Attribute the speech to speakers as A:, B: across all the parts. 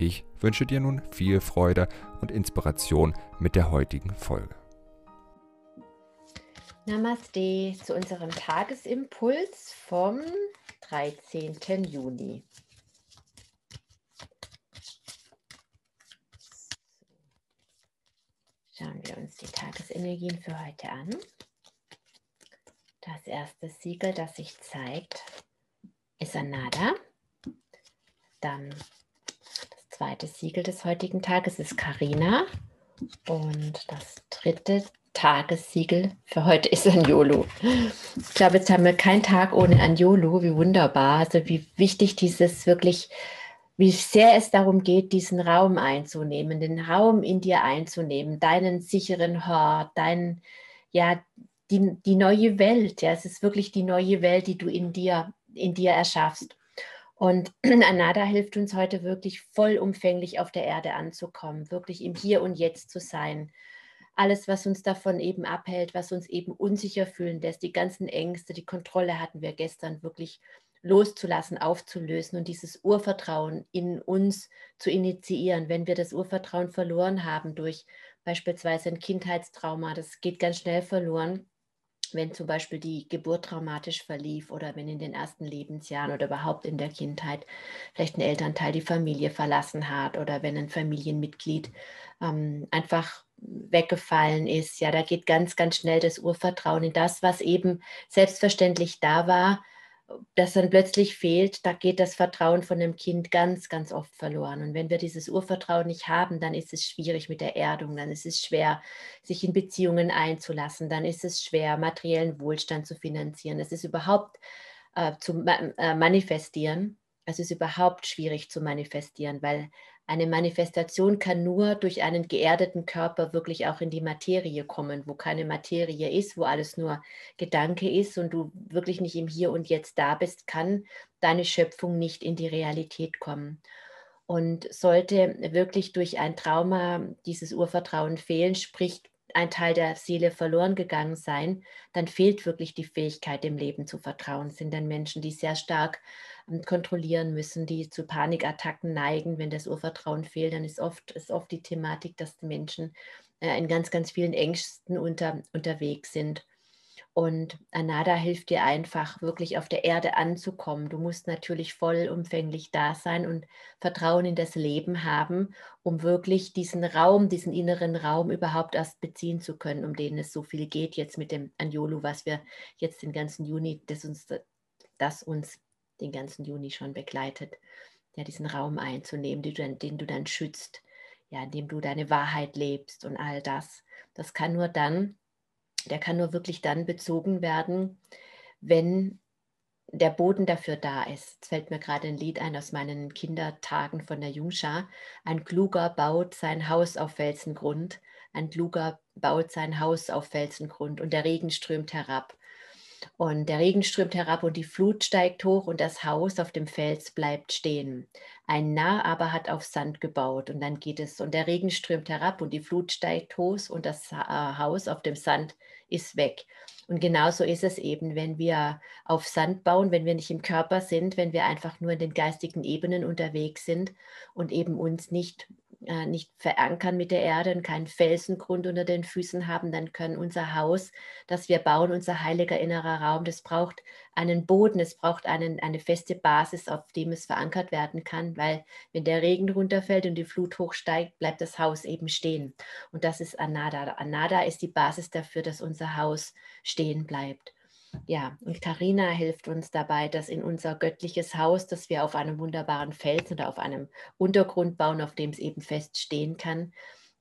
A: Ich wünsche dir nun viel Freude und Inspiration mit der heutigen Folge.
B: Namaste zu unserem Tagesimpuls vom 13. Juni. Schauen wir uns die Tagesenergien für heute an. Das erste Siegel, das sich zeigt, ist Anada. Dann das zweite Siegel des heutigen Tages ist Karina. Und das dritte Tagessiegel für heute ist Anjolo. Ich glaube, jetzt haben wir keinen Tag ohne Anjolo. Wie wunderbar. Also wie wichtig dieses wirklich, wie sehr es darum geht, diesen Raum einzunehmen, den Raum in dir einzunehmen, deinen sicheren Hort, dein, ja, die, die neue Welt. Ja, es ist wirklich die neue Welt, die du in dir, in dir erschaffst. Und Anada hilft uns heute wirklich vollumfänglich auf der Erde anzukommen, wirklich im Hier und Jetzt zu sein. Alles, was uns davon eben abhält, was uns eben unsicher fühlen lässt, die ganzen Ängste, die Kontrolle hatten wir gestern wirklich loszulassen, aufzulösen und dieses Urvertrauen in uns zu initiieren. Wenn wir das Urvertrauen verloren haben durch beispielsweise ein Kindheitstrauma, das geht ganz schnell verloren, wenn zum Beispiel die Geburt traumatisch verlief oder wenn in den ersten Lebensjahren oder überhaupt in der Kindheit vielleicht ein Elternteil die Familie verlassen hat oder wenn ein Familienmitglied ähm, einfach weggefallen ist. Ja, da geht ganz, ganz schnell das Urvertrauen in das, was eben selbstverständlich da war, das dann plötzlich fehlt, da geht das Vertrauen von dem Kind ganz, ganz oft verloren. Und wenn wir dieses Urvertrauen nicht haben, dann ist es schwierig mit der Erdung, dann ist es schwer, sich in Beziehungen einzulassen, dann ist es schwer, materiellen Wohlstand zu finanzieren. Es ist überhaupt äh, zu äh, manifestieren. Es ist überhaupt schwierig zu manifestieren, weil eine Manifestation kann nur durch einen geerdeten Körper wirklich auch in die Materie kommen, wo keine Materie ist, wo alles nur Gedanke ist und du wirklich nicht im Hier und Jetzt da bist, kann deine Schöpfung nicht in die Realität kommen. Und sollte wirklich durch ein Trauma dieses Urvertrauen fehlen, sprich ein Teil der Seele verloren gegangen sein, dann fehlt wirklich die Fähigkeit, dem Leben zu vertrauen. Sind dann Menschen, die sehr stark ähm, kontrollieren müssen, die zu Panikattacken neigen. Wenn das Urvertrauen fehlt, dann ist oft, ist oft die Thematik, dass die Menschen äh, in ganz, ganz vielen Ängsten unter, unterwegs sind. Und Anada hilft dir einfach, wirklich auf der Erde anzukommen. Du musst natürlich vollumfänglich da sein und Vertrauen in das Leben haben, um wirklich diesen Raum, diesen inneren Raum überhaupt erst beziehen zu können, um den es so viel geht jetzt mit dem Anjolu, was wir jetzt den ganzen Juni, das uns, das uns den ganzen Juni schon begleitet, ja, diesen Raum einzunehmen, den du, dann, den du dann schützt, ja, indem du deine Wahrheit lebst und all das. Das kann nur dann, der kann nur wirklich dann bezogen werden, wenn der Boden dafür da ist. Es fällt mir gerade ein Lied ein aus meinen Kindertagen von der Jungschar. Ein Kluger baut sein Haus auf Felsengrund. Ein Kluger baut sein Haus auf Felsengrund und der Regen strömt herab. Und der Regen strömt herab und die Flut steigt hoch und das Haus auf dem Fels bleibt stehen. Ein Narr aber hat auf Sand gebaut und dann geht es und der Regen strömt herab und die Flut steigt hoch und das äh, Haus auf dem Sand ist weg. Und genauso ist es eben, wenn wir auf Sand bauen, wenn wir nicht im Körper sind, wenn wir einfach nur in den geistigen Ebenen unterwegs sind und eben uns nicht äh, nicht verankern mit der Erde und keinen Felsengrund unter den Füßen haben, dann können unser Haus, das wir bauen, unser heiliger innerer Raum, das braucht einen Boden, es braucht einen, eine feste Basis, auf dem es verankert werden kann, weil wenn der Regen runterfällt und die Flut hochsteigt, bleibt das Haus eben stehen. Und das ist Anada. Anada ist die Basis dafür, dass unser Haus stehen bleibt. Ja, und Karina hilft uns dabei, dass in unser göttliches Haus, das wir auf einem wunderbaren Fels oder auf einem Untergrund bauen, auf dem es eben fest stehen kann.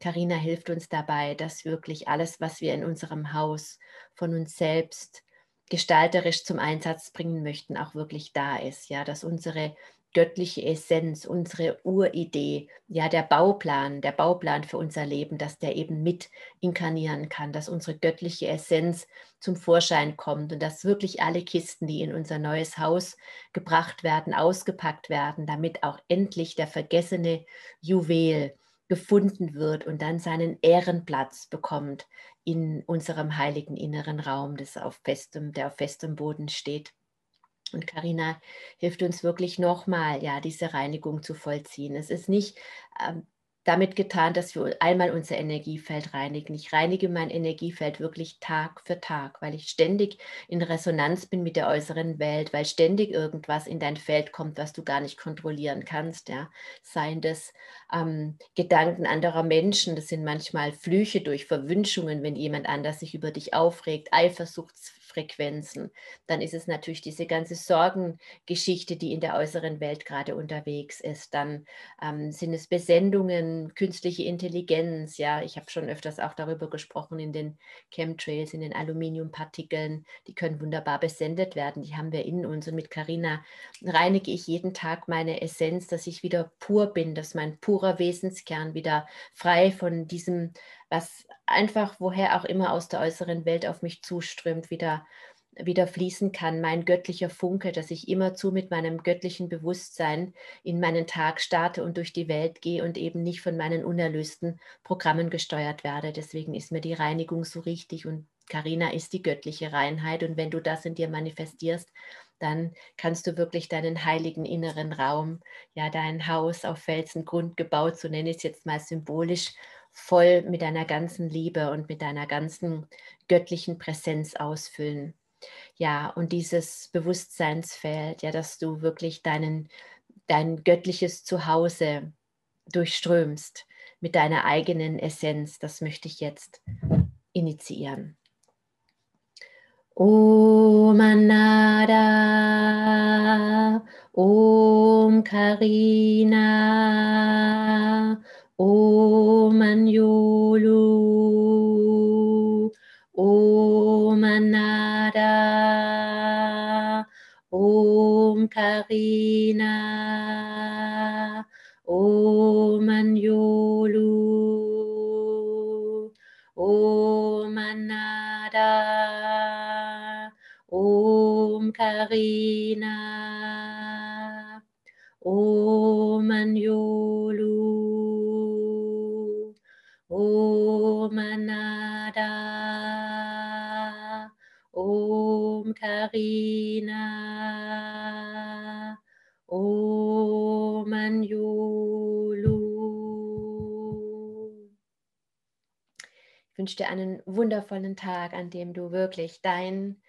B: Karina hilft uns dabei, dass wirklich alles, was wir in unserem Haus von uns selbst gestalterisch zum Einsatz bringen möchten, auch wirklich da ist. Ja, dass unsere göttliche Essenz, unsere Uridee, ja, der Bauplan, der Bauplan für unser Leben, dass der eben mit inkarnieren kann, dass unsere göttliche Essenz zum Vorschein kommt und dass wirklich alle Kisten, die in unser neues Haus gebracht werden, ausgepackt werden, damit auch endlich der vergessene Juwel gefunden wird und dann seinen Ehrenplatz bekommt in unserem heiligen inneren Raum, das auf festem, der auf festem Boden steht. Und Karina hilft uns wirklich nochmal, ja, diese Reinigung zu vollziehen. Es ist nicht ähm, damit getan, dass wir einmal unser Energiefeld reinigen. Ich reinige mein Energiefeld wirklich Tag für Tag, weil ich ständig in Resonanz bin mit der äußeren Welt, weil ständig irgendwas in dein Feld kommt, was du gar nicht kontrollieren kannst. Ja. Seien das ähm, Gedanken anderer Menschen, das sind manchmal Flüche durch Verwünschungen, wenn jemand anders sich über dich aufregt, Eifersuchts Frequenzen. Dann ist es natürlich diese ganze Sorgengeschichte, die in der äußeren Welt gerade unterwegs ist. Dann ähm, sind es Besendungen, künstliche Intelligenz. Ja, ich habe schon öfters auch darüber gesprochen in den Chemtrails, in den Aluminiumpartikeln. Die können wunderbar besendet werden. Die haben wir in uns. Und mit Carina reinige ich jeden Tag meine Essenz, dass ich wieder pur bin, dass mein purer Wesenskern wieder frei von diesem was einfach woher auch immer aus der äußeren Welt auf mich zuströmt, wieder, wieder fließen kann. Mein göttlicher Funke, dass ich immerzu mit meinem göttlichen Bewusstsein in meinen Tag starte und durch die Welt gehe und eben nicht von meinen unerlösten Programmen gesteuert werde. Deswegen ist mir die Reinigung so richtig und Karina ist die göttliche Reinheit und wenn du das in dir manifestierst, dann kannst du wirklich deinen heiligen inneren Raum, ja dein Haus auf Felsengrund gebaut, so nenne ich es jetzt mal symbolisch, voll mit deiner ganzen Liebe und mit deiner ganzen göttlichen Präsenz ausfüllen. Ja, und dieses Bewusstseinsfeld, ja, dass du wirklich deinen, dein göttliches Zuhause durchströmst mit deiner eigenen Essenz, das möchte ich jetzt initiieren. Om Anada, Om Karina, Om Anjulu, Om Anada, Om Karina, Om Karina, Om Anjulu. Om Anada, Om Karina, Om Anjulu. Ich wünsche dir einen wundervollen Tag, an dem du wirklich dein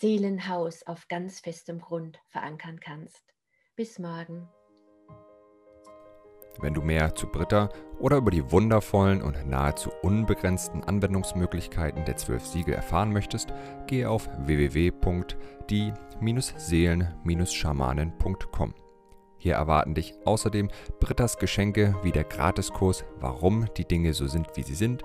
B: Seelenhaus auf ganz festem Grund verankern kannst. Bis morgen.
A: Wenn du mehr zu Britta oder über die wundervollen und nahezu unbegrenzten Anwendungsmöglichkeiten der zwölf Siegel erfahren möchtest, gehe auf www.die-seelen-schamanen.com. Hier erwarten dich außerdem Brittas Geschenke wie der Gratiskurs Warum die Dinge so sind, wie sie sind,